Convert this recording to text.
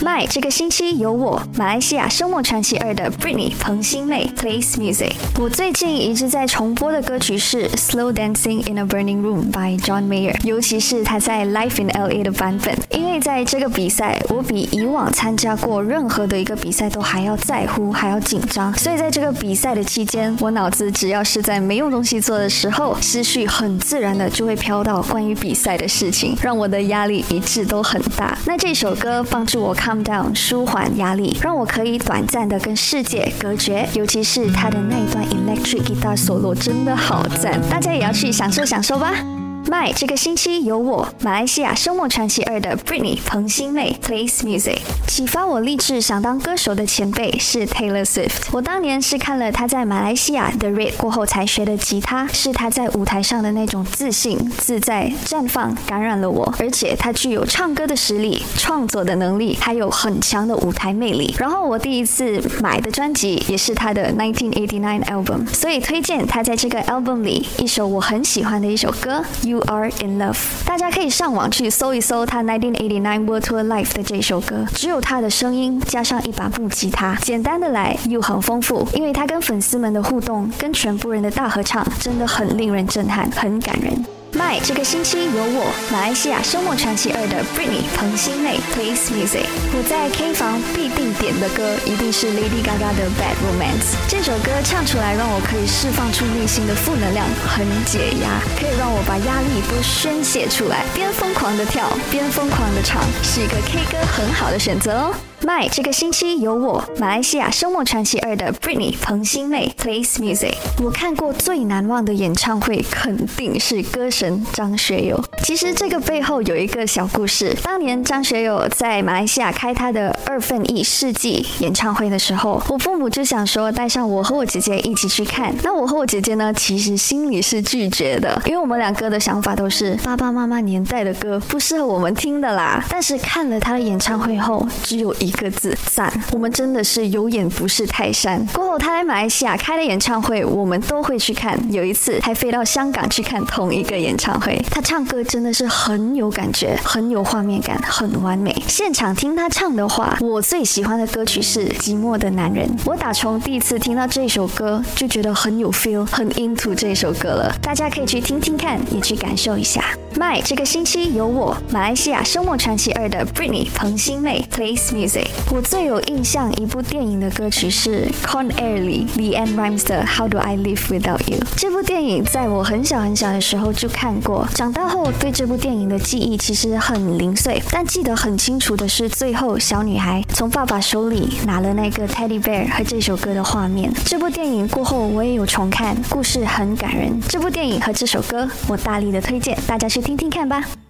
My 这个星期有我，马来西亚《声梦传奇二》的 Britney 彭新妹 plays music。我最近一直在重播的歌曲是《Slow Dancing in a Burning Room》by John Mayer，尤其是他在 Life in LA 的版本。因为在这个比赛，我比以往参加过任何的一个比赛都还要在乎，还要紧张。所以在这个比赛的期间，我脑子只要是在没有东西做的时候，思绪很自然的就会飘到关于比赛的事情，让我的压力一直都很大。那这首歌帮助我看。Calm down，舒缓压力，让我可以短暂的跟世界隔绝。尤其是他的那一段 electric guitar solo，真的好赞，大家也要去享受享受吧。My 这个星期有我，马来西亚《声梦传奇二》的 Britney 彭新妹 plays music。启发我立志想当歌手的前辈是 Taylor Swift。我当年是看了他在马来西亚 The Red 过后才学的吉他，是他在舞台上的那种自信、自在、绽放感染了我。而且他具有唱歌的实力、创作的能力，还有很强的舞台魅力。然后我第一次买的专辑也是他的1989 album，所以推荐他在这个 album 里一首我很喜欢的一首歌 You。You Are in love，大家可以上网去搜一搜他1989 World Tour Live 的这首歌，只有他的声音加上一把木吉他，简单的来又很丰富，因为他跟粉丝们的互动，跟全部人的大合唱，真的很令人震撼，很感人。My 这个星期有我，马来西亚《声梦传奇二》的 Britney 彭新妹 plays music。我在 K 房必定点的歌一定是 Lady Gaga 的 Bad Romance。这首歌唱出来让我可以释放出内心的负能量，很解压，可以让我把压力都宣泄出来，边疯狂的跳边疯狂的唱，是一个 K 歌很好的选择哦。My 这个星期有我，马来西亚《声梦传奇二》的 Britney 彭新妹 plays music。我看过最难忘的演唱会肯定是歌神张学友。其实这个背后有一个小故事。当年张学友在马来西亚开他的二分一世纪演唱会的时候，我父母就想说带上我和我姐姐一起去看。那我和我姐姐呢，其实心里是拒绝的，因为我们两个的想法都是爸爸妈妈年代的歌不适合我们听的啦。但是看了他的演唱会后，只有一。个字赞，我们真的是有眼不识泰山。他来马来西亚开的演唱会，我们都会去看。有一次还飞到香港去看同一个演唱会。他唱歌真的是很有感觉，很有画面感，很完美。现场听他唱的话，我最喜欢的歌曲是《寂寞的男人》。我打从第一次听到这首歌，就觉得很有 feel，很 into 这首歌了。大家可以去听听看，也去感受一下。My 这个星期有我，马来西亚《声梦传奇二》的 Britney 彭新妹 plays music。我最有印象一部电影的歌曲是 Con Air 里 Leanne Rimes 的 How Do I Live Without You。这部电影在我很小很小的时候就看过，长大后对这部电影的记忆其实很零碎，但记得很清楚的是最后小女孩从爸爸手里拿了那个 Teddy Bear 和这首歌的画面。这部电影过后我也有重看，故事很感人。这部电影和这首歌我大力的推荐，大家去听听看吧。